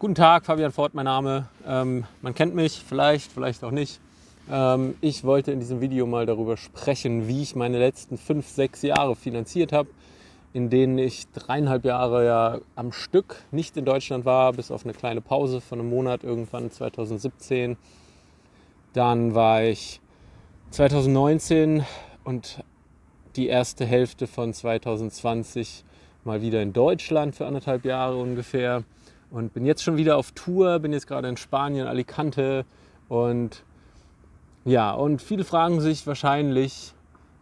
Guten Tag, Fabian Ford, mein Name. Ähm, man kennt mich vielleicht, vielleicht auch nicht. Ähm, ich wollte in diesem Video mal darüber sprechen, wie ich meine letzten fünf, sechs Jahre finanziert habe, in denen ich dreieinhalb Jahre ja am Stück nicht in Deutschland war, bis auf eine kleine Pause von einem Monat irgendwann 2017. Dann war ich 2019 und die erste Hälfte von 2020 mal wieder in Deutschland für anderthalb Jahre ungefähr und bin jetzt schon wieder auf Tour, bin jetzt gerade in Spanien, Alicante und ja, und viele fragen sich wahrscheinlich,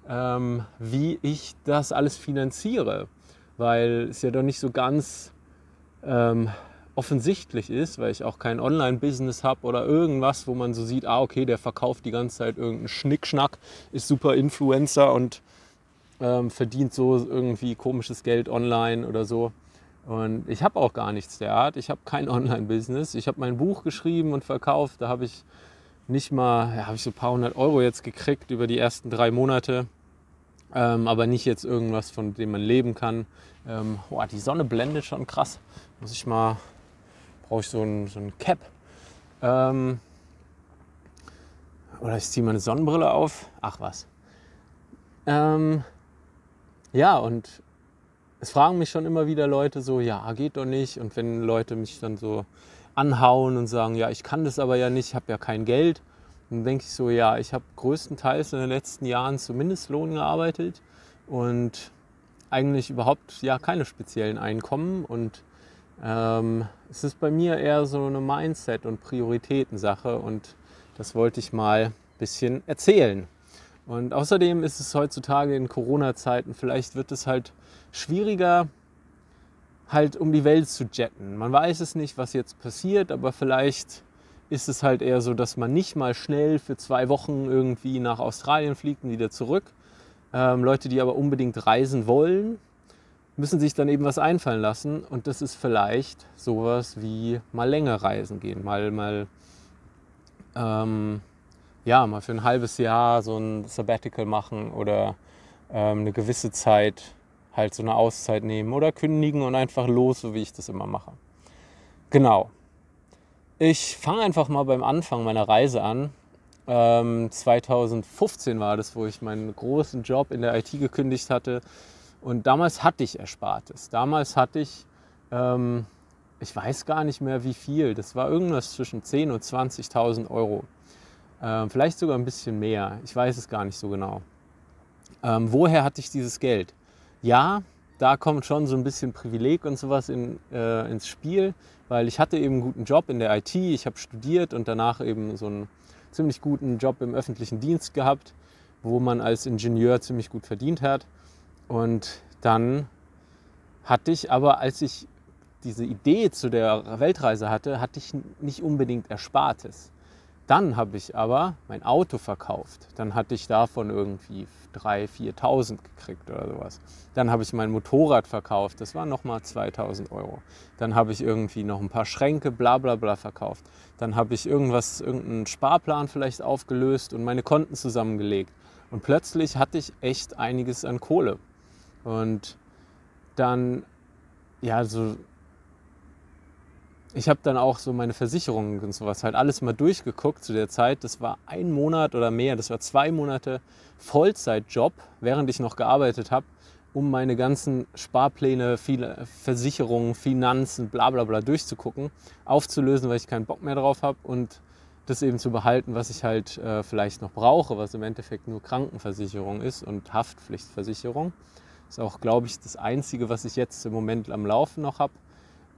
ähm, wie ich das alles finanziere, weil es ja doch nicht so ganz ähm, offensichtlich ist, weil ich auch kein Online-Business habe oder irgendwas, wo man so sieht, ah okay, der verkauft die ganze Zeit irgendeinen Schnickschnack, ist super Influencer und ähm, verdient so irgendwie komisches Geld online oder so. Und ich habe auch gar nichts der Art. Ich habe kein Online-Business. Ich habe mein Buch geschrieben und verkauft. Da habe ich nicht mal, ja, habe ich so ein paar hundert Euro jetzt gekriegt über die ersten drei Monate. Ähm, aber nicht jetzt irgendwas, von dem man leben kann. Ähm, boah, die Sonne blendet schon krass. Muss ich mal, brauche ich so ein, so ein Cap. Ähm, oder ich ziehe meine Sonnenbrille auf. Ach was. Ähm, ja, und es fragen mich schon immer wieder Leute so, ja, geht doch nicht. Und wenn Leute mich dann so anhauen und sagen, ja, ich kann das aber ja nicht, ich habe ja kein Geld, dann denke ich so, ja, ich habe größtenteils in den letzten Jahren zu Mindestlohn gearbeitet und eigentlich überhaupt ja keine speziellen Einkommen. Und ähm, es ist bei mir eher so eine Mindset- und Prioritätensache und das wollte ich mal ein bisschen erzählen. Und außerdem ist es heutzutage in Corona-Zeiten, vielleicht wird es halt schwieriger, halt um die Welt zu jetten. Man weiß es nicht, was jetzt passiert, aber vielleicht ist es halt eher so, dass man nicht mal schnell für zwei Wochen irgendwie nach Australien fliegt und wieder zurück. Ähm, Leute, die aber unbedingt reisen wollen, müssen sich dann eben was einfallen lassen. Und das ist vielleicht sowas wie mal länger reisen gehen, mal, mal ähm, ja, mal für ein halbes Jahr so ein Sabbatical machen oder ähm, eine gewisse Zeit halt so eine Auszeit nehmen oder kündigen und einfach los, so wie ich das immer mache. Genau. Ich fange einfach mal beim Anfang meiner Reise an. Ähm, 2015 war das, wo ich meinen großen Job in der IT gekündigt hatte. Und damals hatte ich Erspartes. Damals hatte ich, ähm, ich weiß gar nicht mehr wie viel, das war irgendwas zwischen 10.000 und 20.000 Euro. Ähm, vielleicht sogar ein bisschen mehr. Ich weiß es gar nicht so genau. Ähm, woher hatte ich dieses Geld? Ja, da kommt schon so ein bisschen Privileg und sowas in, äh, ins Spiel, weil ich hatte eben einen guten Job in der IT, ich habe studiert und danach eben so einen ziemlich guten Job im öffentlichen Dienst gehabt, wo man als Ingenieur ziemlich gut verdient hat. Und dann hatte ich aber, als ich diese Idee zu der Weltreise hatte, hatte ich nicht unbedingt Erspartes. Dann habe ich aber mein Auto verkauft. Dann hatte ich davon irgendwie 3.000, 4.000 gekriegt oder sowas. Dann habe ich mein Motorrad verkauft. Das waren nochmal 2.000 Euro. Dann habe ich irgendwie noch ein paar Schränke, bla bla bla verkauft. Dann habe ich irgendwas, irgendeinen Sparplan vielleicht aufgelöst und meine Konten zusammengelegt. Und plötzlich hatte ich echt einiges an Kohle. Und dann, ja, so ich habe dann auch so meine Versicherungen und sowas halt alles mal durchgeguckt zu der Zeit. Das war ein Monat oder mehr, das war zwei Monate Vollzeitjob, während ich noch gearbeitet habe, um meine ganzen Sparpläne, viele Versicherungen, Finanzen, bla bla bla durchzugucken, aufzulösen, weil ich keinen Bock mehr drauf habe und das eben zu behalten, was ich halt äh, vielleicht noch brauche, was im Endeffekt nur Krankenversicherung ist und Haftpflichtversicherung. Das ist auch, glaube ich, das Einzige, was ich jetzt im Moment am Laufen noch habe.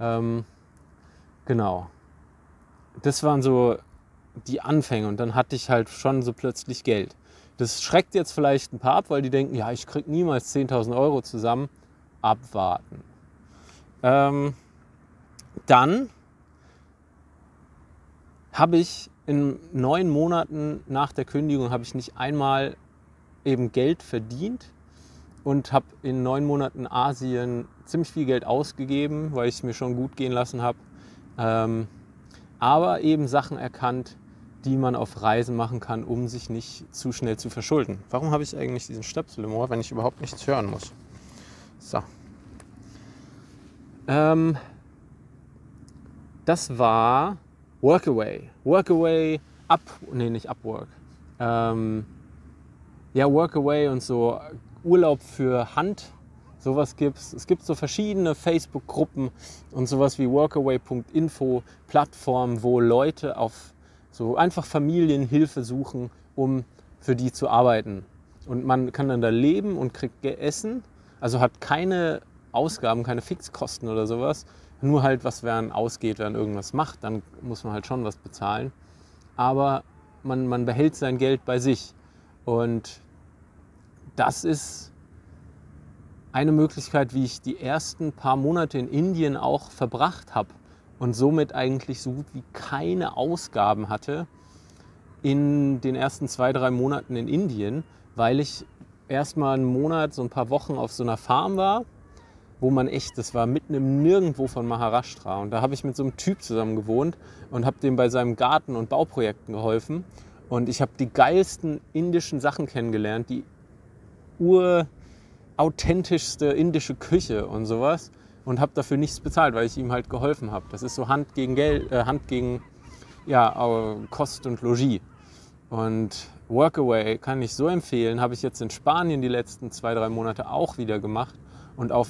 Ähm, Genau. Das waren so die Anfänge und dann hatte ich halt schon so plötzlich Geld. Das schreckt jetzt vielleicht ein paar ab, weil die denken, ja, ich krieg niemals 10.000 Euro zusammen. Abwarten. Ähm, dann habe ich in neun Monaten nach der Kündigung habe ich nicht einmal eben Geld verdient und habe in neun Monaten Asien ziemlich viel Geld ausgegeben, weil ich es mir schon gut gehen lassen habe ähm, aber eben Sachen erkannt, die man auf Reisen machen kann, um sich nicht zu schnell zu verschulden. Warum habe ich eigentlich diesen Stöpsel im Ohr, wenn ich überhaupt nichts hören muss? So. Ähm, das war Workaway. Workaway, Up, nee, nicht Upwork. Ähm, ja, Workaway und so Urlaub für Hand, sowas gibt's. Es gibt so verschiedene Facebook-Gruppen und sowas wie workaway.info, Plattformen, wo Leute auf so einfach Familienhilfe suchen, um für die zu arbeiten. Und man kann dann da leben und kriegt Essen, also hat keine Ausgaben, keine Fixkosten oder sowas. Nur halt, was während ausgeht, während irgendwas macht, dann muss man halt schon was bezahlen. Aber man, man behält sein Geld bei sich. Und das ist eine Möglichkeit, wie ich die ersten paar Monate in Indien auch verbracht habe und somit eigentlich so gut wie keine Ausgaben hatte in den ersten zwei, drei Monaten in Indien, weil ich erstmal einen Monat, so ein paar Wochen auf so einer Farm war, wo man echt, das war mitten im Nirgendwo von Maharashtra. Und da habe ich mit so einem Typ zusammen gewohnt und habe dem bei seinem Garten- und Bauprojekten geholfen. Und ich habe die geilsten indischen Sachen kennengelernt, die urauthentischste indische Küche und sowas. Und habe dafür nichts bezahlt, weil ich ihm halt geholfen habe. Das ist so Hand gegen Geld, äh, Hand gegen ja, Kost und Logis. Und Workaway kann ich so empfehlen, habe ich jetzt in Spanien die letzten zwei, drei Monate auch wieder gemacht und auf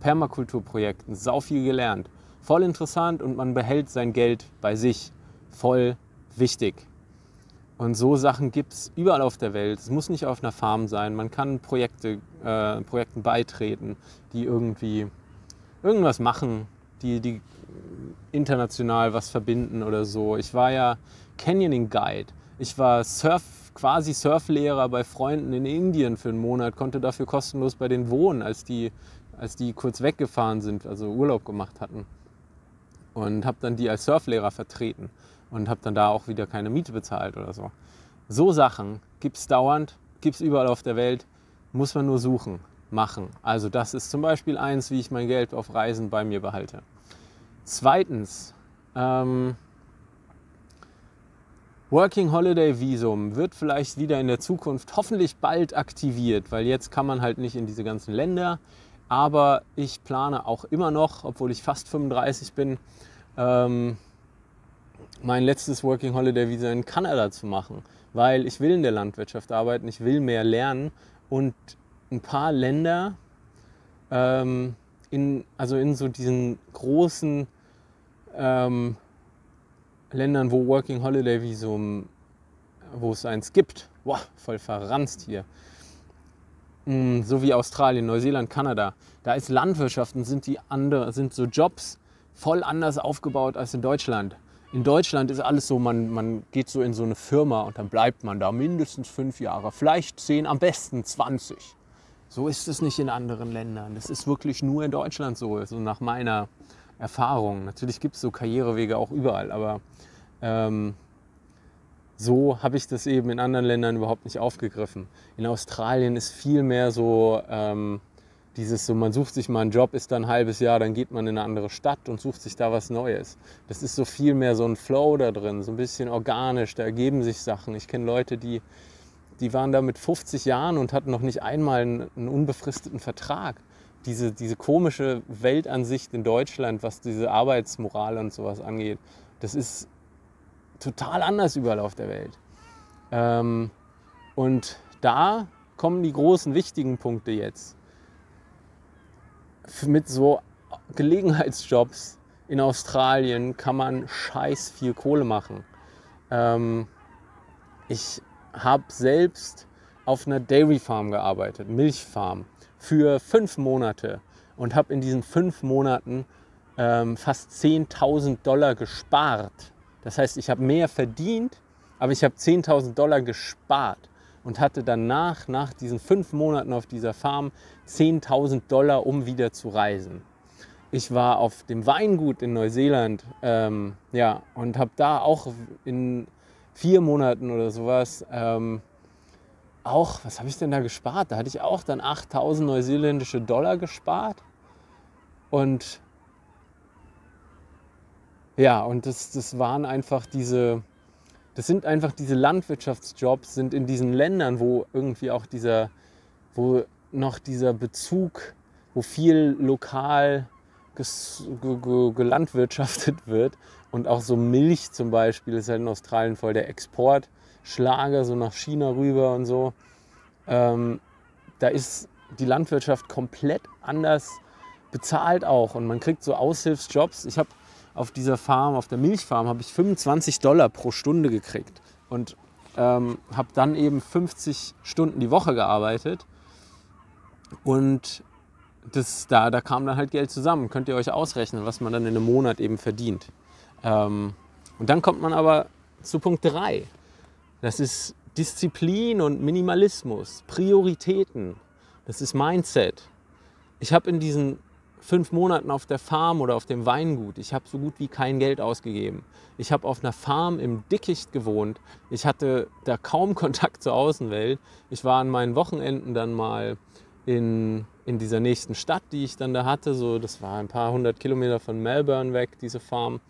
Permakulturprojekten sau viel gelernt. Voll interessant und man behält sein Geld bei sich. Voll wichtig. Und so Sachen gibt es überall auf der Welt. Es muss nicht auf einer Farm sein. Man kann Projekte, äh, Projekten beitreten, die irgendwie irgendwas machen, die, die international was verbinden oder so. Ich war ja Canyoning Guide. Ich war Surf, quasi Surflehrer bei Freunden in Indien für einen Monat, konnte dafür kostenlos bei denen wohnen, als die, als die kurz weggefahren sind, also Urlaub gemacht hatten. Und habe dann die als Surflehrer vertreten und habe dann da auch wieder keine Miete bezahlt oder so. So Sachen gibt es dauernd, gibt es überall auf der Welt, muss man nur suchen, machen. Also das ist zum Beispiel eins, wie ich mein Geld auf Reisen bei mir behalte. Zweitens, ähm, Working Holiday Visum wird vielleicht wieder in der Zukunft hoffentlich bald aktiviert, weil jetzt kann man halt nicht in diese ganzen Länder. Aber ich plane auch immer noch, obwohl ich fast 35 bin, ähm, mein letztes Working Holiday Visa in Kanada zu machen, weil ich will in der Landwirtschaft arbeiten, ich will mehr lernen und ein paar Länder, ähm, in, also in so diesen großen ähm, Ländern, wo Working Holiday Visum, wo es eins gibt, boah, voll verranzt hier, mm, so wie Australien, Neuseeland, Kanada, da ist Landwirtschaft und sind die andere, sind so Jobs voll anders aufgebaut als in Deutschland. In Deutschland ist alles so, man, man geht so in so eine Firma und dann bleibt man da mindestens fünf Jahre, vielleicht zehn, am besten 20. So ist es nicht in anderen Ländern. Das ist wirklich nur in Deutschland so, so nach meiner Erfahrung. Natürlich gibt es so Karrierewege auch überall, aber ähm, so habe ich das eben in anderen Ländern überhaupt nicht aufgegriffen. In Australien ist viel mehr so ähm, dieses so, man sucht sich mal einen Job, ist dann ein halbes Jahr, dann geht man in eine andere Stadt und sucht sich da was Neues. Das ist so viel mehr so ein Flow da drin, so ein bisschen organisch, da ergeben sich Sachen. Ich kenne Leute, die, die waren da mit 50 Jahren und hatten noch nicht einmal einen, einen unbefristeten Vertrag. Diese, diese komische Weltansicht in Deutschland, was diese Arbeitsmoral und sowas angeht, das ist total anders überall auf der Welt. Ähm, und da kommen die großen wichtigen Punkte jetzt. Mit so Gelegenheitsjobs in Australien kann man scheiß viel Kohle machen. Ähm, ich habe selbst auf einer Dairy Farm gearbeitet, Milchfarm, für fünf Monate und habe in diesen fünf Monaten ähm, fast 10.000 Dollar gespart das heißt, ich habe mehr verdient, aber ich habe 10.000 Dollar gespart und hatte danach, nach diesen fünf Monaten auf dieser Farm, 10.000 Dollar, um wieder zu reisen. Ich war auf dem Weingut in Neuseeland ähm, ja, und habe da auch in vier Monaten oder sowas ähm, auch, was habe ich denn da gespart? Da hatte ich auch dann 8000 neuseeländische Dollar gespart. Und ja, und das, das waren einfach diese, das sind einfach diese Landwirtschaftsjobs, sind in diesen Ländern, wo irgendwie auch dieser, wo noch dieser Bezug, wo viel lokal gelandwirtschaftet wird. Und auch so Milch zum Beispiel ist halt in Australien voll der Exportschlager, so nach China rüber und so. Ähm, da ist die Landwirtschaft komplett anders bezahlt auch und man kriegt so Aushilfsjobs. Ich habe auf dieser Farm, auf der Milchfarm, habe ich 25 Dollar pro Stunde gekriegt und ähm, habe dann eben 50 Stunden die Woche gearbeitet und das, da, da kam dann halt Geld zusammen. Könnt ihr euch ausrechnen, was man dann in einem Monat eben verdient. Ähm, und dann kommt man aber zu Punkt 3. Das ist Disziplin und Minimalismus, Prioritäten. Das ist Mindset. Ich habe in diesen fünf Monaten auf der Farm oder auf dem Weingut, ich habe so gut wie kein Geld ausgegeben. Ich habe auf einer Farm im Dickicht gewohnt. Ich hatte da kaum Kontakt zur Außenwelt. Ich war an meinen Wochenenden dann mal in, in dieser nächsten Stadt, die ich dann da hatte. So, das war ein paar hundert Kilometer von Melbourne weg, diese Farm.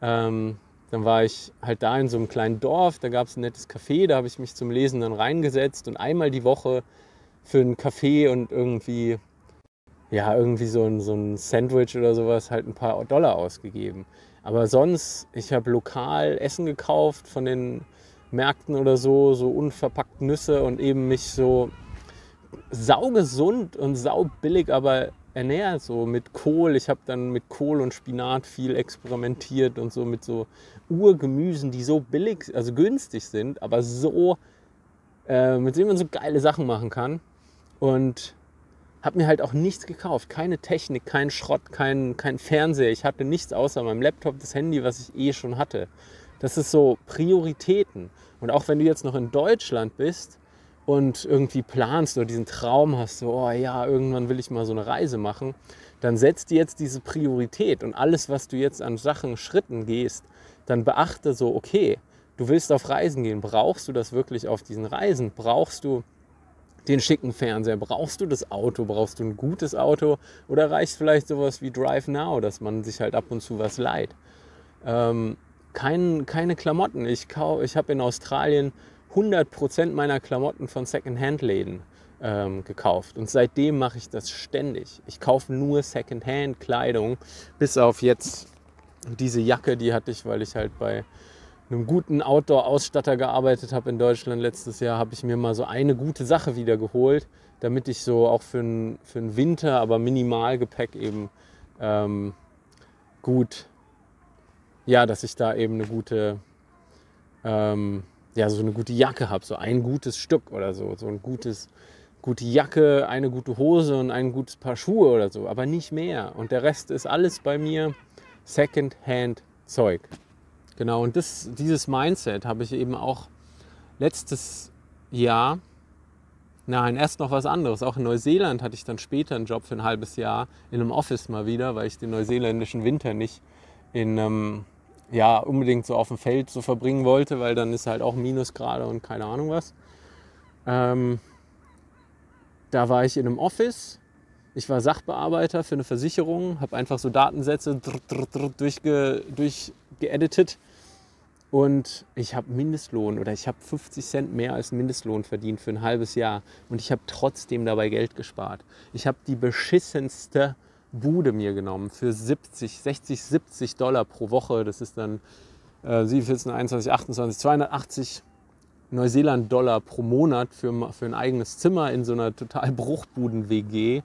Ähm, dann war ich halt da in so einem kleinen Dorf, da gab es ein nettes Café, da habe ich mich zum Lesen dann reingesetzt und einmal die Woche für einen Kaffee und irgendwie, ja, irgendwie so ein, so ein Sandwich oder sowas halt ein paar Dollar ausgegeben. Aber sonst, ich habe lokal Essen gekauft von den Märkten oder so, so unverpackt Nüsse und eben mich so saugesund und saubillig, aber ernährt, so mit Kohl. Ich habe dann mit Kohl und Spinat viel experimentiert und so mit so Urgemüsen, die so billig, also günstig sind, aber so, äh, mit denen man so geile Sachen machen kann. Und habe mir halt auch nichts gekauft. Keine Technik, kein Schrott, kein, kein Fernseher. Ich hatte nichts außer meinem Laptop, das Handy, was ich eh schon hatte. Das ist so Prioritäten. Und auch wenn du jetzt noch in Deutschland bist, und irgendwie planst oder diesen Traum hast, so, oh ja, irgendwann will ich mal so eine Reise machen, dann setzt dir jetzt diese Priorität und alles, was du jetzt an Sachen, Schritten gehst, dann beachte so, okay, du willst auf Reisen gehen, brauchst du das wirklich auf diesen Reisen? Brauchst du den schicken Fernseher? Brauchst du das Auto? Brauchst du ein gutes Auto? Oder reicht vielleicht sowas wie Drive Now, dass man sich halt ab und zu was leiht? Ähm, kein, keine Klamotten. Ich, ich habe in Australien 100% meiner Klamotten von Secondhand-Läden ähm, gekauft. Und seitdem mache ich das ständig. Ich kaufe nur Secondhand-Kleidung, bis auf jetzt diese Jacke, die hatte ich, weil ich halt bei einem guten Outdoor-Ausstatter gearbeitet habe in Deutschland letztes Jahr, habe ich mir mal so eine gute Sache wieder geholt, damit ich so auch für einen für Winter, aber Minimalgepäck eben ähm, gut, ja, dass ich da eben eine gute ähm, ja, so eine gute Jacke habe, so ein gutes Stück oder so, so ein gutes, gute Jacke, eine gute Hose und ein gutes Paar Schuhe oder so, aber nicht mehr. Und der Rest ist alles bei mir Second-Hand-Zeug. Genau, und das, dieses Mindset habe ich eben auch letztes Jahr, nein, erst noch was anderes. Auch in Neuseeland hatte ich dann später einen Job für ein halbes Jahr in einem Office mal wieder, weil ich den neuseeländischen Winter nicht in einem ja, unbedingt so auf dem Feld so verbringen wollte, weil dann ist halt auch Minusgrade und keine Ahnung was. Ähm, da war ich in einem Office. Ich war Sachbearbeiter für eine Versicherung, habe einfach so Datensätze durchge, durchgeeditet und ich habe Mindestlohn oder ich habe 50 Cent mehr als Mindestlohn verdient für ein halbes Jahr und ich habe trotzdem dabei Geld gespart. Ich habe die beschissenste Bude mir genommen für 70, 60, 70 Dollar pro Woche. Das ist dann äh, 7, 14, 21, 28, 280 Neuseeland-Dollar pro Monat für, für ein eigenes Zimmer in so einer total Bruchbuden-WG,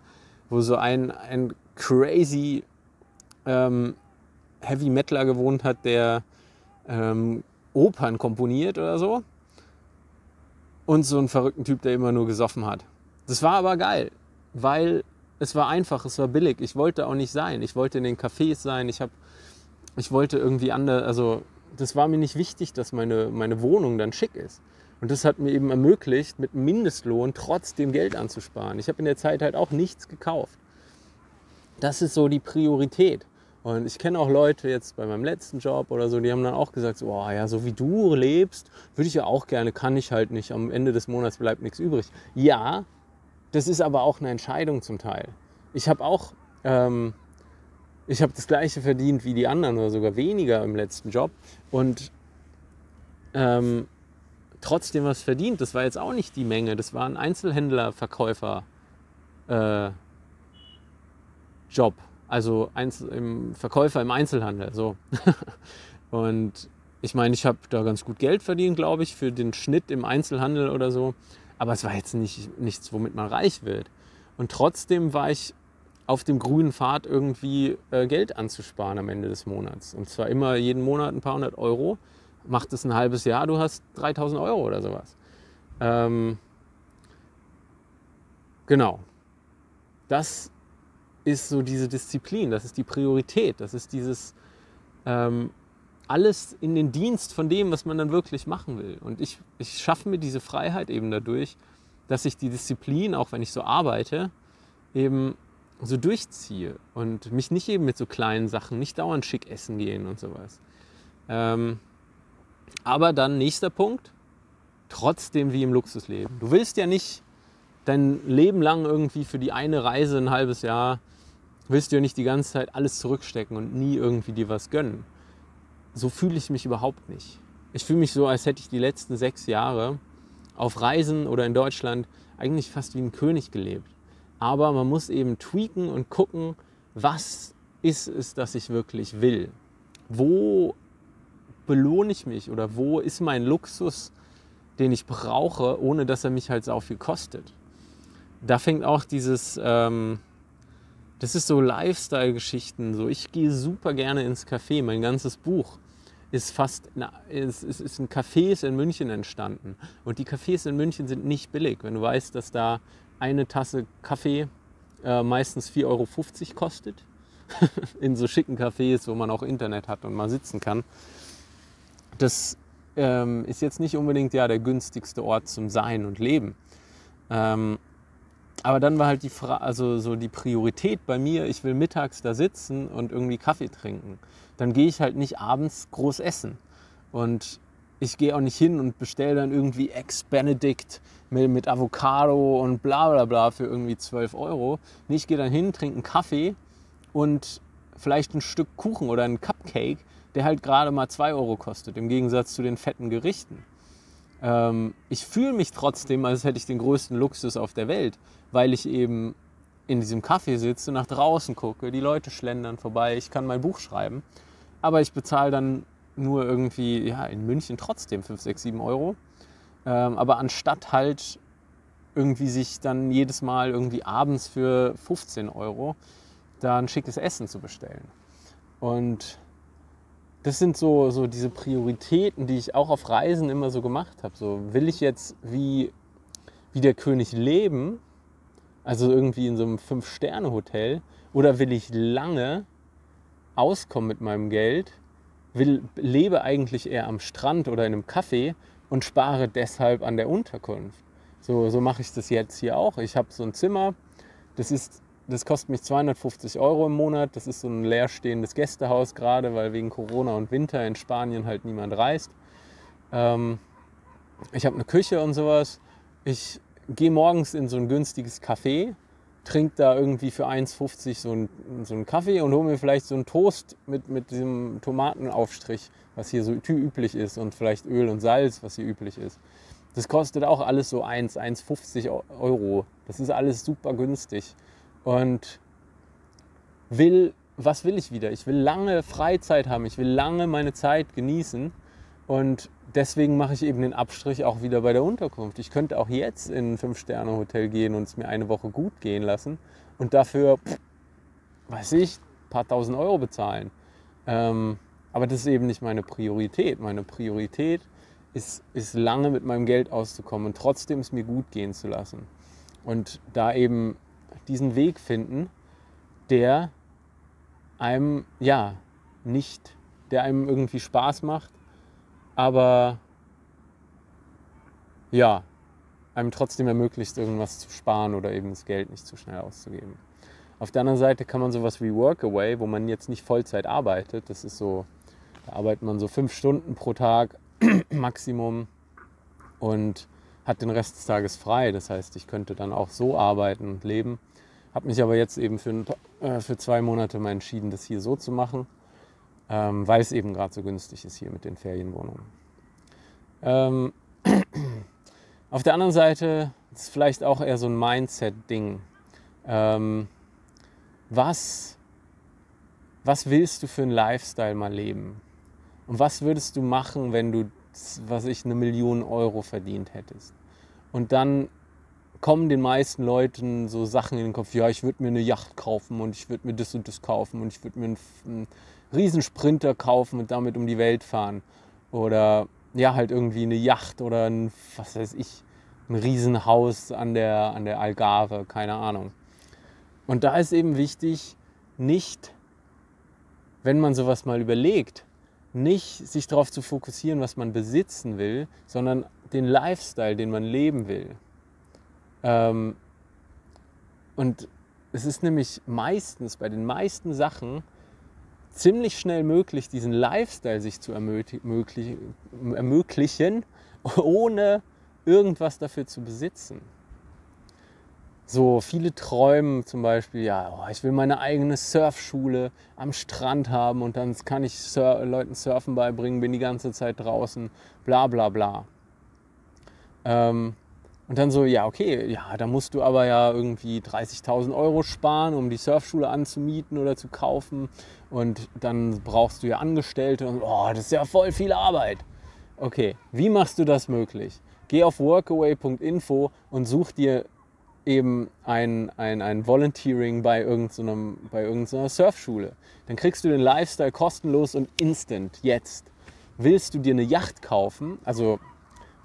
wo so ein, ein crazy ähm, Heavy Metaler gewohnt hat, der ähm, Opern komponiert oder so. Und so einen verrückten Typ, der immer nur gesoffen hat. Das war aber geil, weil es war einfach, es war billig. Ich wollte auch nicht sein. Ich wollte in den Cafés sein. Ich, hab, ich wollte irgendwie anders, also das war mir nicht wichtig, dass meine, meine Wohnung dann schick ist. Und das hat mir eben ermöglicht, mit Mindestlohn trotzdem Geld anzusparen. Ich habe in der Zeit halt auch nichts gekauft. Das ist so die Priorität. Und ich kenne auch Leute jetzt bei meinem letzten Job oder so, die haben dann auch gesagt, so, oh ja, so wie du lebst, würde ich ja auch gerne, kann ich halt nicht. Am Ende des Monats bleibt nichts übrig. Ja, das ist aber auch eine Entscheidung zum Teil. Ich habe auch, ähm, ich habe das gleiche verdient wie die anderen oder sogar weniger im letzten Job und ähm, trotzdem was verdient. Das war jetzt auch nicht die Menge. Das war ein Einzelhändler-Verkäufer. Äh, Job. Also im Verkäufer im Einzelhandel. So. und ich meine, ich habe da ganz gut Geld verdient, glaube ich, für den Schnitt im Einzelhandel oder so. Aber es war jetzt nicht, nichts, womit man reich wird. Und trotzdem war ich auf dem grünen Pfad irgendwie äh, Geld anzusparen am Ende des Monats. Und zwar immer jeden Monat ein paar hundert Euro. Macht es ein halbes Jahr, du hast 3000 Euro oder sowas. Ähm, genau. Das ist so diese Disziplin, das ist die Priorität, das ist dieses ähm, alles in den Dienst von dem, was man dann wirklich machen will. Und ich, ich schaffe mir diese Freiheit eben dadurch, dass ich die Disziplin, auch wenn ich so arbeite, eben so durchziehe und mich nicht eben mit so kleinen Sachen, nicht dauernd schick essen gehen und sowas. Ähm, aber dann nächster Punkt, trotzdem wie im Luxusleben. Du willst ja nicht dein Leben lang irgendwie für die eine Reise ein halbes Jahr, willst du ja nicht die ganze Zeit alles zurückstecken und nie irgendwie dir was gönnen so fühle ich mich überhaupt nicht. Ich fühle mich so, als hätte ich die letzten sechs Jahre auf Reisen oder in Deutschland eigentlich fast wie ein König gelebt. Aber man muss eben tweaken und gucken, was ist es, das ich wirklich will? Wo belohne ich mich oder wo ist mein Luxus, den ich brauche, ohne dass er mich halt so viel kostet? Da fängt auch dieses, ähm, das ist so Lifestyle-Geschichten. So, ich gehe super gerne ins Café, mein ganzes Buch ist fast ist, ist, ist ein Cafés in München entstanden. Und die Cafés in München sind nicht billig. Wenn du weißt, dass da eine Tasse Kaffee äh, meistens 4,50 Euro kostet, in so schicken Cafés, wo man auch Internet hat und mal sitzen kann, das ähm, ist jetzt nicht unbedingt ja, der günstigste Ort zum Sein und Leben. Ähm, aber dann war halt die, Fra also so die Priorität bei mir, ich will mittags da sitzen und irgendwie Kaffee trinken dann gehe ich halt nicht abends groß essen. Und ich gehe auch nicht hin und bestelle dann irgendwie Ex-Benedict mit, mit Avocado und bla bla bla für irgendwie 12 Euro. Nee, ich gehe dann hin, trinke einen Kaffee und vielleicht ein Stück Kuchen oder einen Cupcake, der halt gerade mal 2 Euro kostet, im Gegensatz zu den fetten Gerichten. Ähm, ich fühle mich trotzdem, als hätte ich den größten Luxus auf der Welt, weil ich eben in diesem Kaffee sitze, nach draußen gucke, die Leute schlendern vorbei, ich kann mein Buch schreiben aber ich bezahle dann nur irgendwie ja, in München trotzdem 5, 6, 7 Euro. Ähm, aber anstatt halt irgendwie sich dann jedes Mal irgendwie abends für 15 Euro da ein schickes Essen zu bestellen. Und das sind so, so diese Prioritäten, die ich auch auf Reisen immer so gemacht habe. So, will ich jetzt wie, wie der König leben, also irgendwie in so einem Fünf-Sterne-Hotel, oder will ich lange auskomme mit meinem Geld, will, lebe eigentlich eher am Strand oder in einem Café und spare deshalb an der Unterkunft. So, so mache ich das jetzt hier auch. Ich habe so ein Zimmer, das, ist, das kostet mich 250 Euro im Monat. Das ist so ein leerstehendes Gästehaus gerade, weil wegen Corona und Winter in Spanien halt niemand reist. Ähm, ich habe eine Küche und sowas. Ich gehe morgens in so ein günstiges Café trinke da irgendwie für 1,50 so, ein, so einen Kaffee und hole mir vielleicht so einen Toast mit, mit diesem Tomatenaufstrich, was hier so üblich ist und vielleicht Öl und Salz, was hier üblich ist. Das kostet auch alles so 1, 1,50 Euro. Das ist alles super günstig. Und will, was will ich wieder? Ich will lange Freizeit haben. Ich will lange meine Zeit genießen. Und deswegen mache ich eben den Abstrich auch wieder bei der Unterkunft. Ich könnte auch jetzt in ein Fünf-Sterne-Hotel gehen und es mir eine Woche gut gehen lassen und dafür, weiß ich, ein paar tausend Euro bezahlen. Ähm, aber das ist eben nicht meine Priorität. Meine Priorität ist, ist lange mit meinem Geld auszukommen und trotzdem es mir gut gehen zu lassen. Und da eben diesen Weg finden, der einem, ja, nicht, der einem irgendwie Spaß macht, aber ja, einem trotzdem ermöglicht, irgendwas zu sparen oder eben das Geld nicht zu schnell auszugeben. Auf der anderen Seite kann man sowas wie Workaway, wo man jetzt nicht Vollzeit arbeitet, das ist so, da arbeitet man so fünf Stunden pro Tag Maximum und hat den Rest des Tages frei. Das heißt, ich könnte dann auch so arbeiten und leben. Habe mich aber jetzt eben für, äh, für zwei Monate mal entschieden, das hier so zu machen ähm, weil es eben gerade so günstig ist hier mit den Ferienwohnungen. Ähm, auf der anderen Seite ist vielleicht auch eher so ein Mindset-Ding. Ähm, was was willst du für einen Lifestyle mal leben? Und was würdest du machen, wenn du, was ich, eine Million Euro verdient hättest? Und dann kommen den meisten Leuten so Sachen in den Kopf, ja, ich würde mir eine Yacht kaufen und ich würde mir das und das kaufen und ich würde mir einen, einen Riesensprinter kaufen und damit um die Welt fahren. Oder ja, halt irgendwie eine Yacht oder ein, was weiß ich, ein Riesenhaus an der, an der Algarve, keine Ahnung. Und da ist eben wichtig, nicht, wenn man sowas mal überlegt, nicht sich darauf zu fokussieren, was man besitzen will, sondern den Lifestyle, den man leben will. Ähm, und es ist nämlich meistens bei den meisten Sachen ziemlich schnell möglich, diesen Lifestyle sich zu ermöglichen, ohne irgendwas dafür zu besitzen. So viele träumen zum Beispiel, ja, oh, ich will meine eigene Surfschule am Strand haben und dann kann ich Sur Leuten Surfen beibringen, bin die ganze Zeit draußen, bla bla bla. Ähm, und dann so, ja, okay, ja, da musst du aber ja irgendwie 30.000 Euro sparen, um die Surfschule anzumieten oder zu kaufen. Und dann brauchst du ja Angestellte und, oh, das ist ja voll viel Arbeit. Okay, wie machst du das möglich? Geh auf workaway.info und such dir eben ein, ein, ein Volunteering bei irgendeiner, bei irgendeiner Surfschule. Dann kriegst du den Lifestyle kostenlos und instant, jetzt. Willst du dir eine Yacht kaufen, also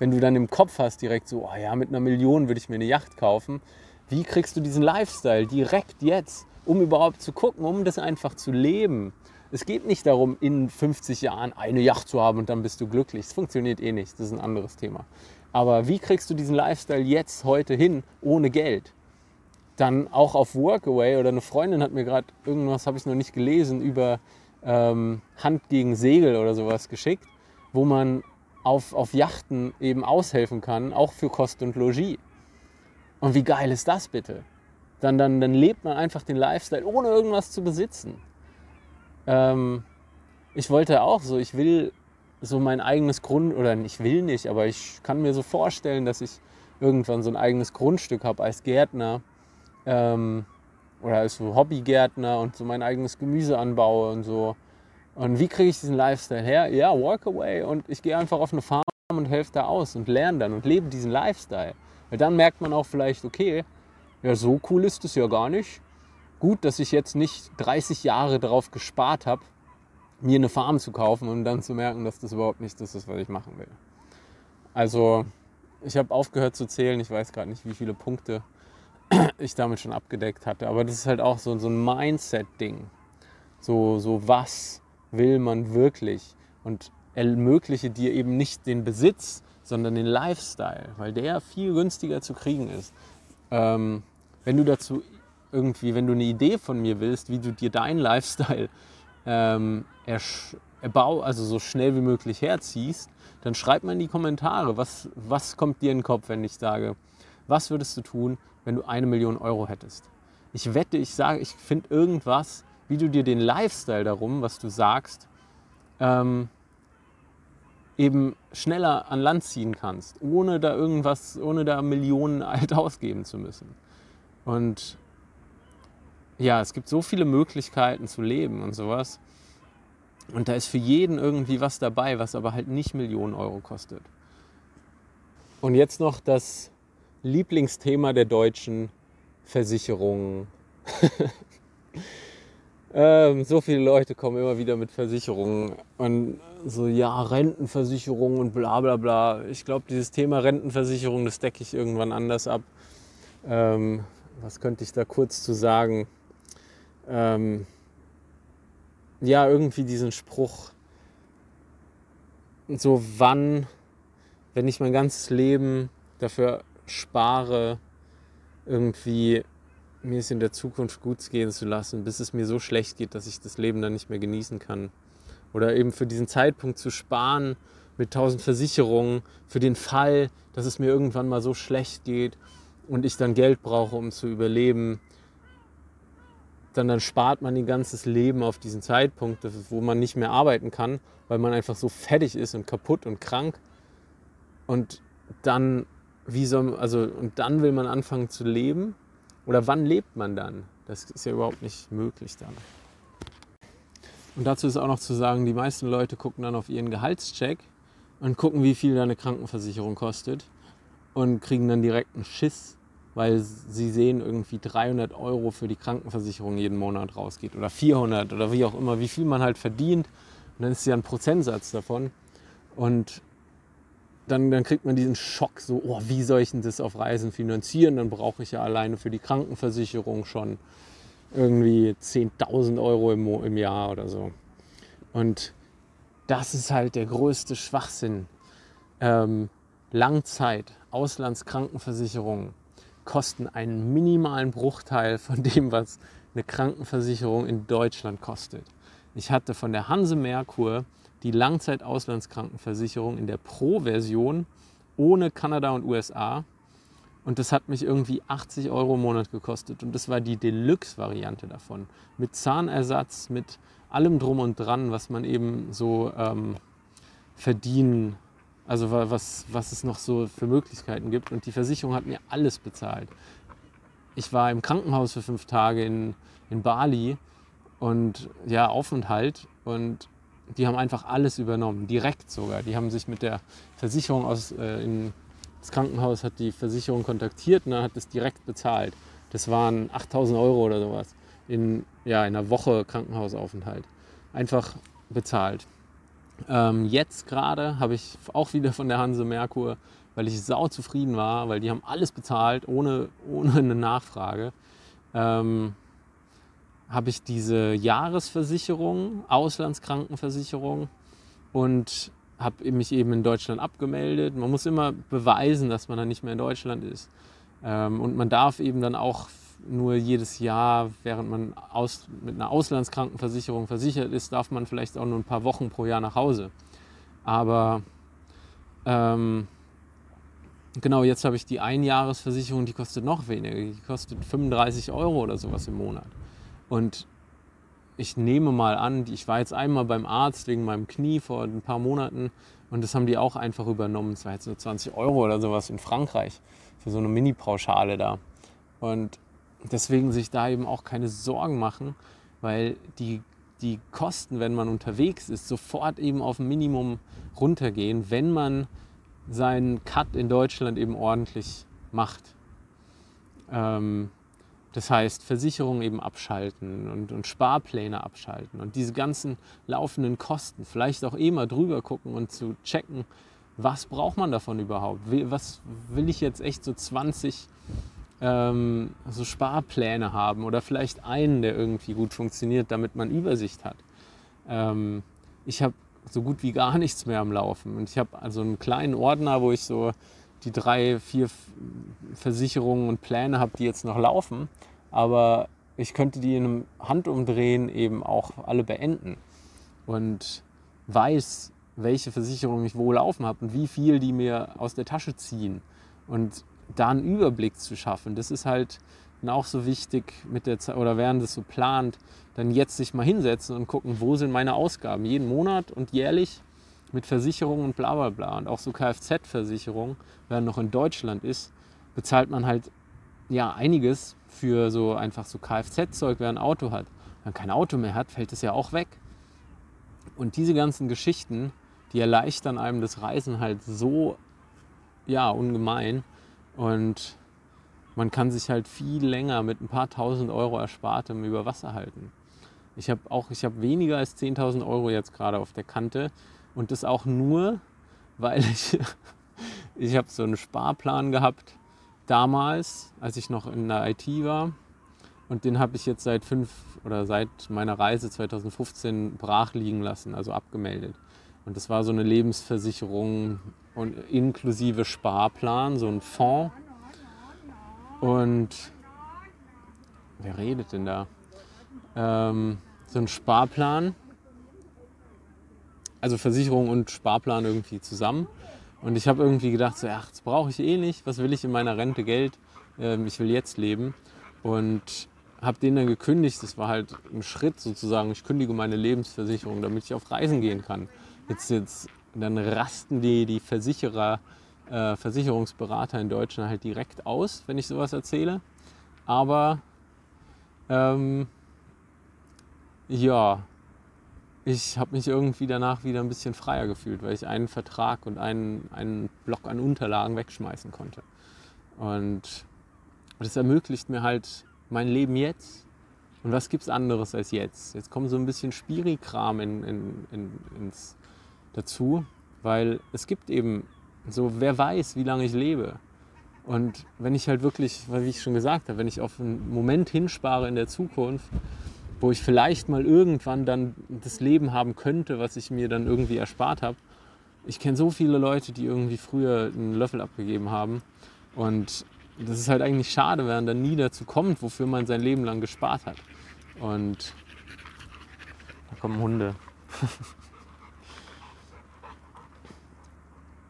wenn du dann im Kopf hast direkt so, oh ja, mit einer Million würde ich mir eine Yacht kaufen, wie kriegst du diesen Lifestyle direkt jetzt, um überhaupt zu gucken, um das einfach zu leben? Es geht nicht darum, in 50 Jahren eine Yacht zu haben und dann bist du glücklich. Das funktioniert eh nicht, das ist ein anderes Thema. Aber wie kriegst du diesen Lifestyle jetzt, heute hin, ohne Geld? Dann auch auf Workaway oder eine Freundin hat mir gerade irgendwas, habe ich noch nicht gelesen, über ähm, Hand gegen Segel oder sowas geschickt, wo man auf, auf Yachten eben aushelfen kann, auch für Kost und Logis. Und wie geil ist das bitte? Dann, dann, dann lebt man einfach den Lifestyle, ohne irgendwas zu besitzen. Ähm, ich wollte auch so, ich will so mein eigenes Grund, oder ich will nicht, aber ich kann mir so vorstellen, dass ich irgendwann so ein eigenes Grundstück habe als Gärtner ähm, oder als Hobbygärtner und so mein eigenes Gemüse anbaue und so. Und wie kriege ich diesen Lifestyle her? Ja, walk away und ich gehe einfach auf eine Farm und helfe da aus und lerne dann und lebe diesen Lifestyle. Weil dann merkt man auch vielleicht, okay, ja, so cool ist es ja gar nicht. Gut, dass ich jetzt nicht 30 Jahre darauf gespart habe, mir eine Farm zu kaufen und dann zu merken, dass das überhaupt nicht das ist, was ich machen will. Also, ich habe aufgehört zu zählen. Ich weiß gerade nicht, wie viele Punkte ich damit schon abgedeckt hatte. Aber das ist halt auch so, so ein Mindset-Ding. So, so was will man wirklich und ermögliche dir eben nicht den Besitz, sondern den Lifestyle, weil der viel günstiger zu kriegen ist. Ähm, wenn du dazu irgendwie, wenn du eine Idee von mir willst, wie du dir deinen Lifestyle ähm, erbau, also so schnell wie möglich herziehst, dann schreib mal in die Kommentare, was, was kommt dir in den Kopf, wenn ich sage, was würdest du tun, wenn du eine Million Euro hättest? Ich wette, ich sage, ich finde irgendwas, wie du dir den Lifestyle darum, was du sagst, ähm, eben schneller an Land ziehen kannst, ohne da irgendwas, ohne da Millionen alt ausgeben zu müssen. Und ja, es gibt so viele Möglichkeiten zu leben und sowas. Und da ist für jeden irgendwie was dabei, was aber halt nicht Millionen Euro kostet. Und jetzt noch das Lieblingsthema der deutschen Versicherungen. Ähm, so viele Leute kommen immer wieder mit Versicherungen und so, ja, Rentenversicherung und bla bla bla. Ich glaube, dieses Thema Rentenversicherung, das decke ich irgendwann anders ab. Ähm, was könnte ich da kurz zu sagen? Ähm, ja, irgendwie diesen Spruch, so wann, wenn ich mein ganzes Leben dafür spare, irgendwie mir es in der Zukunft gut gehen zu lassen, bis es mir so schlecht geht, dass ich das Leben dann nicht mehr genießen kann. Oder eben für diesen Zeitpunkt zu sparen mit tausend Versicherungen, für den Fall, dass es mir irgendwann mal so schlecht geht und ich dann Geld brauche, um zu überleben. Dann, dann spart man ihr ganzes Leben auf diesen Zeitpunkt, wo man nicht mehr arbeiten kann, weil man einfach so fertig ist und kaputt und krank. Und dann, wie soll, also, und dann will man anfangen zu leben oder wann lebt man dann? Das ist ja überhaupt nicht möglich dann. Und dazu ist auch noch zu sagen, die meisten Leute gucken dann auf ihren Gehaltscheck und gucken, wie viel deine Krankenversicherung kostet und kriegen dann direkt einen Schiss, weil sie sehen irgendwie 300 Euro für die Krankenversicherung jeden Monat rausgeht oder 400 oder wie auch immer, wie viel man halt verdient. Und dann ist ja ein Prozentsatz davon. Und dann, dann kriegt man diesen Schock, so, oh, wie soll ich denn das auf Reisen finanzieren? Dann brauche ich ja alleine für die Krankenversicherung schon irgendwie 10.000 Euro im, im Jahr oder so. Und das ist halt der größte Schwachsinn. Ähm, Langzeit, Auslandskrankenversicherungen kosten einen minimalen Bruchteil von dem, was eine Krankenversicherung in Deutschland kostet. Ich hatte von der Hanse Merkur die Langzeit-Auslandskrankenversicherung in der Pro-Version ohne Kanada und USA. Und das hat mich irgendwie 80 Euro im Monat gekostet. Und das war die Deluxe-Variante davon. Mit Zahnersatz, mit allem drum und dran, was man eben so ähm, verdienen, also was, was es noch so für Möglichkeiten gibt. Und die Versicherung hat mir alles bezahlt. Ich war im Krankenhaus für fünf Tage in, in Bali und ja, Aufenthalt. Und die haben einfach alles übernommen, direkt sogar. Die haben sich mit der Versicherung aus, äh, in, das Krankenhaus hat die Versicherung kontaktiert und dann hat es direkt bezahlt. Das waren 8000 Euro oder sowas in, ja, in einer Woche Krankenhausaufenthalt. Einfach bezahlt. Ähm, jetzt gerade habe ich auch wieder von der Hanse Merkur, weil ich sau zufrieden war, weil die haben alles bezahlt ohne, ohne eine Nachfrage. Ähm, habe ich diese Jahresversicherung, Auslandskrankenversicherung und habe mich eben in Deutschland abgemeldet. Man muss immer beweisen, dass man dann nicht mehr in Deutschland ist. Ähm, und man darf eben dann auch nur jedes Jahr, während man aus, mit einer Auslandskrankenversicherung versichert ist, darf man vielleicht auch nur ein paar Wochen pro Jahr nach Hause. Aber ähm, genau, jetzt habe ich die Einjahresversicherung, die kostet noch weniger. Die kostet 35 Euro oder sowas im Monat. Und ich nehme mal an, ich war jetzt einmal beim Arzt wegen meinem Knie vor ein paar Monaten und das haben die auch einfach übernommen. Es war jetzt nur 20 Euro oder sowas in Frankreich für so eine Mini-Pauschale da. Und deswegen sich da eben auch keine Sorgen machen, weil die, die Kosten, wenn man unterwegs ist, sofort eben auf ein Minimum runtergehen, wenn man seinen Cut in Deutschland eben ordentlich macht. Ähm, das heißt, Versicherungen eben abschalten und, und, Sparpläne abschalten und diese ganzen laufenden Kosten vielleicht auch eh mal drüber gucken und zu checken, was braucht man davon überhaupt? Was will ich jetzt echt so 20 ähm, so Sparpläne haben oder vielleicht einen, der irgendwie gut funktioniert, damit man Übersicht hat? Ähm, ich habe so gut wie gar nichts mehr am Laufen und ich habe also einen kleinen Ordner, wo ich so die drei, vier Versicherungen und Pläne habe, die jetzt noch laufen. Aber ich könnte die in einem Handumdrehen eben auch alle beenden und weiß, welche Versicherungen ich wo laufen habe und wie viel die mir aus der Tasche ziehen. Und da einen Überblick zu schaffen, das ist halt auch so wichtig mit der Zeit oder während es so plant, dann jetzt sich mal hinsetzen und gucken, wo sind meine Ausgaben jeden Monat und jährlich mit Versicherungen und bla bla bla. Und auch so Kfz-Versicherung, wer noch in Deutschland ist, bezahlt man halt ja einiges für so einfach so Kfz-Zeug, wer ein Auto hat. Wenn man kein Auto mehr hat, fällt es ja auch weg. Und diese ganzen Geschichten, die erleichtern einem das Reisen halt so ja ungemein. Und man kann sich halt viel länger mit ein paar tausend Euro Erspartem über Wasser halten. Ich habe auch, ich habe weniger als 10.000 Euro jetzt gerade auf der Kante und das auch nur, weil ich, ich habe so einen Sparplan gehabt damals, als ich noch in der IT war. Und den habe ich jetzt seit fünf oder seit meiner Reise 2015 brach liegen lassen, also abgemeldet. Und das war so eine Lebensversicherung und inklusive Sparplan, so ein Fonds. Und wer redet denn da? Ähm, so ein Sparplan also Versicherung und Sparplan irgendwie zusammen. Und ich habe irgendwie gedacht, so, ach, das brauche ich eh nicht. Was will ich in meiner Rente Geld? Ähm, ich will jetzt leben. Und habe den dann gekündigt. Das war halt ein Schritt sozusagen. Ich kündige meine Lebensversicherung, damit ich auf Reisen gehen kann. Jetzt, jetzt dann rasten die, die Versicherer, äh, Versicherungsberater in Deutschland halt direkt aus, wenn ich sowas erzähle. Aber ähm, ja, ich habe mich irgendwie danach wieder ein bisschen freier gefühlt, weil ich einen Vertrag und einen, einen Block an Unterlagen wegschmeißen konnte. Und das ermöglicht mir halt mein Leben jetzt. Und was gibt es anderes als jetzt? Jetzt kommt so ein bisschen Spiri-Kram in, in, in, ins, dazu, weil es gibt eben so, wer weiß, wie lange ich lebe. Und wenn ich halt wirklich, wie ich schon gesagt habe, wenn ich auf einen Moment hinspare in der Zukunft, wo ich vielleicht mal irgendwann dann das Leben haben könnte, was ich mir dann irgendwie erspart habe. Ich kenne so viele Leute, die irgendwie früher einen Löffel abgegeben haben. Und das ist halt eigentlich schade, wenn man dann nie dazu kommt, wofür man sein Leben lang gespart hat. Und da kommen Hunde.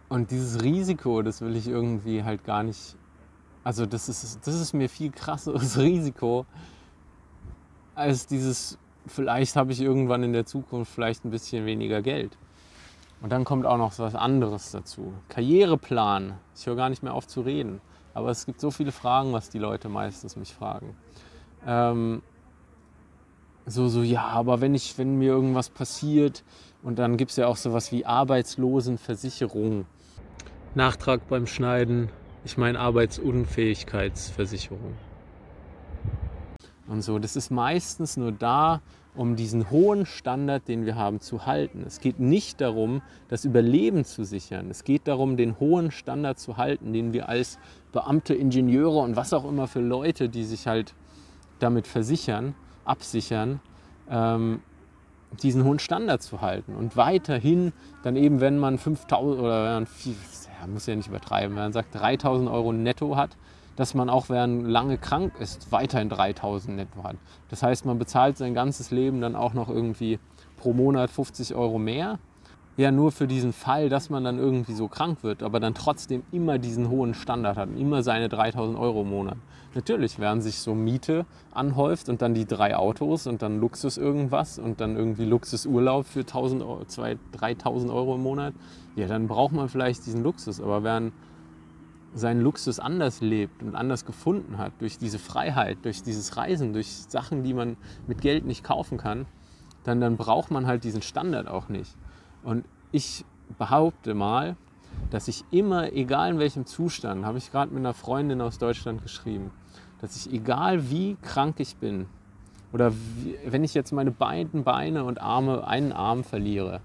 Und dieses Risiko, das will ich irgendwie halt gar nicht. Also, das ist, das ist mir viel krasseres Risiko als dieses, vielleicht habe ich irgendwann in der Zukunft vielleicht ein bisschen weniger Geld. Und dann kommt auch noch was anderes dazu. Karriereplan. Ich höre gar nicht mehr auf zu reden. Aber es gibt so viele Fragen, was die Leute meistens mich fragen. Ähm, so, so, ja, aber wenn, ich, wenn mir irgendwas passiert, und dann gibt es ja auch sowas wie Arbeitslosenversicherung. Nachtrag beim Schneiden, ich meine Arbeitsunfähigkeitsversicherung. Und so, das ist meistens nur da, um diesen hohen Standard, den wir haben, zu halten. Es geht nicht darum, das Überleben zu sichern. Es geht darum, den hohen Standard zu halten, den wir als Beamte, Ingenieure und was auch immer für Leute, die sich halt damit versichern, absichern, ähm, diesen hohen Standard zu halten. Und weiterhin dann eben, wenn man 5000 oder wenn man, ja, muss ja nicht übertreiben, wenn man sagt 3000 Euro netto hat, dass man auch, während lange krank ist, weiterhin 3000 netto hat. Das heißt, man bezahlt sein ganzes Leben dann auch noch irgendwie pro Monat 50 Euro mehr. Ja, nur für diesen Fall, dass man dann irgendwie so krank wird, aber dann trotzdem immer diesen hohen Standard hat, immer seine 3000 Euro im Monat. Natürlich, während sich so Miete anhäuft und dann die drei Autos und dann Luxus irgendwas und dann irgendwie Luxusurlaub für 1000, 2000, 3000 Euro im Monat, ja, dann braucht man vielleicht diesen Luxus. Aber während seinen Luxus anders lebt und anders gefunden hat, durch diese Freiheit, durch dieses Reisen, durch Sachen, die man mit Geld nicht kaufen kann, dann, dann braucht man halt diesen Standard auch nicht. Und ich behaupte mal, dass ich immer, egal in welchem Zustand, habe ich gerade mit einer Freundin aus Deutschland geschrieben, dass ich, egal wie krank ich bin, oder wie, wenn ich jetzt meine beiden Beine und Arme, einen Arm verliere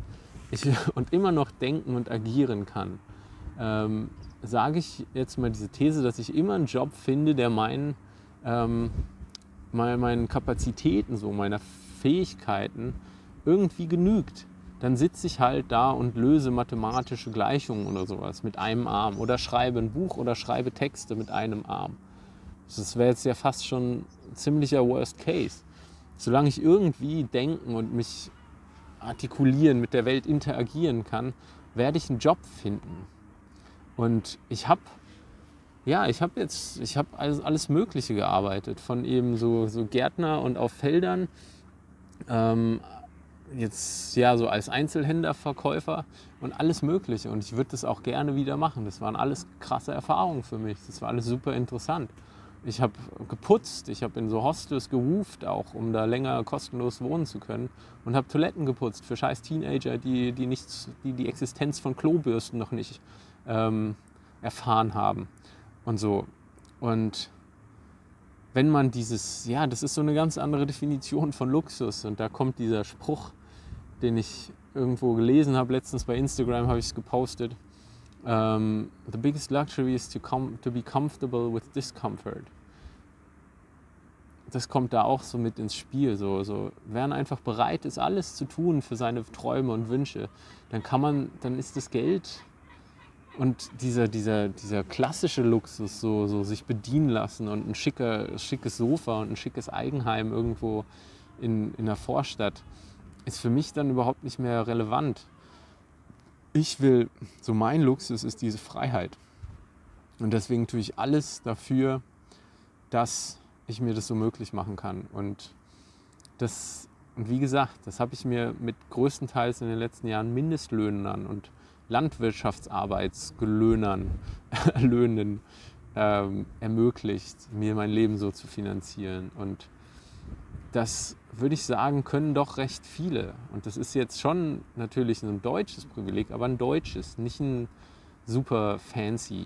ich, und immer noch denken und agieren kann, ähm, sage ich jetzt mal diese These, dass ich immer einen Job finde, der meinen, ähm, meinen Kapazitäten, so meiner Fähigkeiten irgendwie genügt. Dann sitze ich halt da und löse mathematische Gleichungen oder sowas mit einem Arm oder schreibe ein Buch oder schreibe Texte mit einem Arm. Das wäre jetzt ja fast schon ein ziemlicher Worst Case. Solange ich irgendwie denken und mich artikulieren, mit der Welt interagieren kann, werde ich einen Job finden. Und ich habe ja, ich habe jetzt, ich habe alles, alles Mögliche gearbeitet, von eben so, so Gärtner und auf Feldern, ähm, jetzt ja so als Einzelhändlerverkäufer und alles Mögliche. Und ich würde das auch gerne wieder machen. Das waren alles krasse Erfahrungen für mich. Das war alles super interessant. Ich habe geputzt, ich habe in so Hostels geruft auch, um da länger kostenlos wohnen zu können. Und habe Toiletten geputzt für scheiß Teenager, die, die, nichts, die die Existenz von Klobürsten noch nicht ähm, erfahren haben und so. Und wenn man dieses, ja, das ist so eine ganz andere Definition von Luxus. Und da kommt dieser Spruch, den ich irgendwo gelesen habe, letztens bei Instagram habe ich es gepostet. Um, ähm, the biggest luxury is to, com to be comfortable with discomfort. Das kommt da auch so mit ins Spiel. So, so, wer einfach bereit ist, alles zu tun für seine Träume und Wünsche, dann kann man, dann ist das Geld und dieser, dieser, dieser klassische Luxus, so, so sich bedienen lassen und ein schicker, schickes Sofa und ein schickes Eigenheim irgendwo in, in der Vorstadt, ist für mich dann überhaupt nicht mehr relevant. Ich will, so mein Luxus ist diese Freiheit. Und deswegen tue ich alles dafür, dass ich mir das so möglich machen kann. Und das, und wie gesagt, das habe ich mir mit größtenteils in den letzten Jahren Mindestlöhnen und Landwirtschaftsarbeitsgelöhnern, Löhnen ähm, ermöglicht, mir mein Leben so zu finanzieren. Und das würde ich sagen, können doch recht viele. Und das ist jetzt schon natürlich ein deutsches Privileg, aber ein deutsches, nicht ein super fancy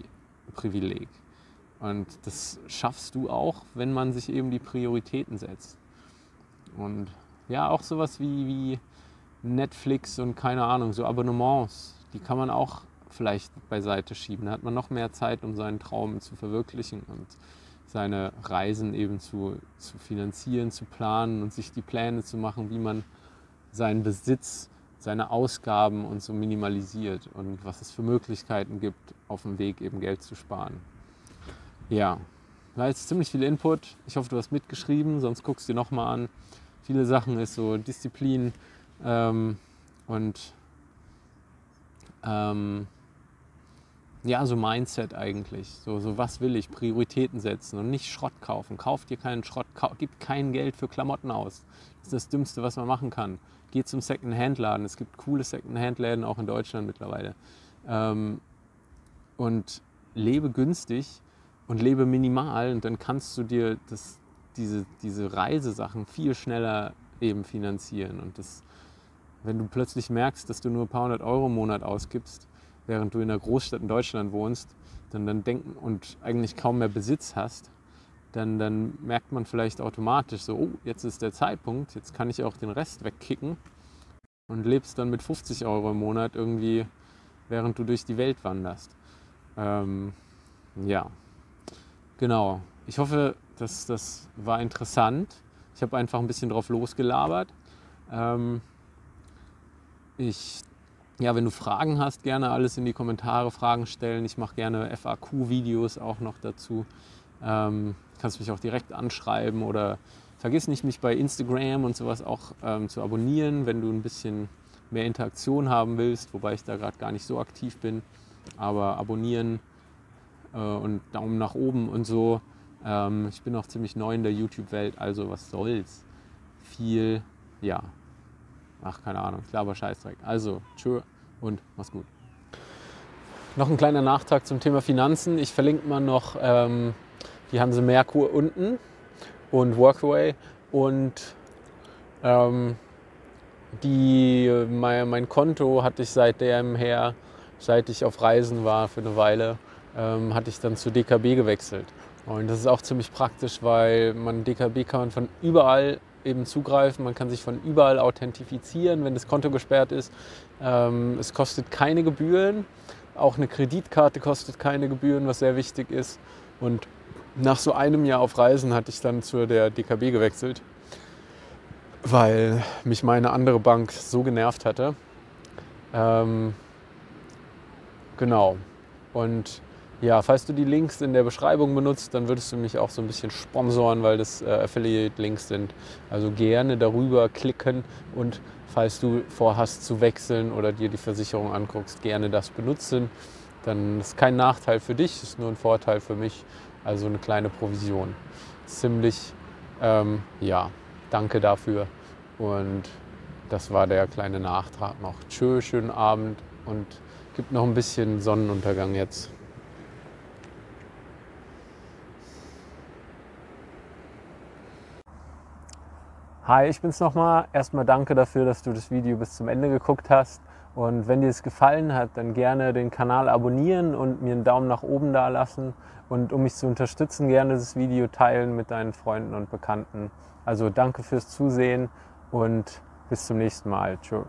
Privileg. Und das schaffst du auch, wenn man sich eben die Prioritäten setzt. Und ja, auch sowas wie, wie Netflix und keine Ahnung, so Abonnements, die kann man auch vielleicht beiseite schieben. Da hat man noch mehr Zeit, um seinen Traum zu verwirklichen und seine Reisen eben zu, zu finanzieren, zu planen und sich die Pläne zu machen, wie man seinen Besitz, seine Ausgaben und so minimalisiert und was es für Möglichkeiten gibt, auf dem Weg eben Geld zu sparen. Ja, da ist ziemlich viel Input. Ich hoffe, du hast mitgeschrieben, sonst guckst du dir nochmal an. Viele Sachen ist so Disziplin ähm, und ähm, ja, so Mindset eigentlich. So, so was will ich? Prioritäten setzen und nicht Schrott kaufen. Kauf dir keinen Schrott, gib kein Geld für Klamotten aus. Das ist das Dümmste, was man machen kann. Geh zum Second-Hand-Laden. Es gibt coole Second-Hand-Läden auch in Deutschland mittlerweile. Ähm, und lebe günstig und lebe minimal und dann kannst du dir das, diese, diese Reisesachen viel schneller eben finanzieren. Und das, wenn du plötzlich merkst, dass du nur ein paar hundert Euro im Monat ausgibst, während du in einer Großstadt in Deutschland wohnst, dann, dann denken und eigentlich kaum mehr Besitz hast, dann, dann merkt man vielleicht automatisch so, oh, jetzt ist der Zeitpunkt, jetzt kann ich auch den Rest wegkicken und lebst dann mit 50 Euro im Monat irgendwie, während du durch die Welt wanderst. Ähm, ja, genau. Ich hoffe, dass das war interessant. Ich habe einfach ein bisschen drauf losgelabert. Ähm, ich ja, wenn du Fragen hast, gerne alles in die Kommentare Fragen stellen. Ich mache gerne FAQ-Videos auch noch dazu. Ähm, kannst mich auch direkt anschreiben oder vergiss nicht, mich bei Instagram und sowas auch ähm, zu abonnieren, wenn du ein bisschen mehr Interaktion haben willst, wobei ich da gerade gar nicht so aktiv bin. Aber abonnieren äh, und Daumen nach oben und so. Ähm, ich bin auch ziemlich neu in der YouTube-Welt, also was soll's. Viel, ja, Ach, keine Ahnung, ich glaube Scheißdreck. Also, tschö und mach's gut. Noch ein kleiner Nachtrag zum Thema Finanzen. Ich verlinke mal noch ähm, die Hanse Merkur unten und Workaway und ähm, die, mein, mein, Konto hatte ich seitdem her, seit ich auf Reisen war für eine Weile, ähm, hatte ich dann zu DKB gewechselt. Und das ist auch ziemlich praktisch, weil man DKB kann man von überall eben zugreifen. Man kann sich von überall authentifizieren, wenn das Konto gesperrt ist. Ähm, es kostet keine Gebühren. Auch eine Kreditkarte kostet keine Gebühren, was sehr wichtig ist. Und nach so einem Jahr auf Reisen hatte ich dann zu der DKB gewechselt, weil mich meine andere Bank so genervt hatte. Ähm, genau. Und ja, falls du die Links in der Beschreibung benutzt, dann würdest du mich auch so ein bisschen sponsoren, weil das äh, Affiliate-Links sind. Also gerne darüber klicken und falls du vorhast zu wechseln oder dir die Versicherung anguckst, gerne das benutzen. Dann ist kein Nachteil für dich, ist nur ein Vorteil für mich. Also eine kleine Provision. Ziemlich, ähm, ja, danke dafür. Und das war der kleine Nachtrag noch. Tschö, schönen Abend und gibt noch ein bisschen Sonnenuntergang jetzt. Hi, ich bin's nochmal. Erstmal danke dafür, dass du das Video bis zum Ende geguckt hast. Und wenn dir es gefallen hat, dann gerne den Kanal abonnieren und mir einen Daumen nach oben da lassen. Und um mich zu unterstützen, gerne das Video teilen mit deinen Freunden und Bekannten. Also danke fürs Zusehen und bis zum nächsten Mal. Tschüss.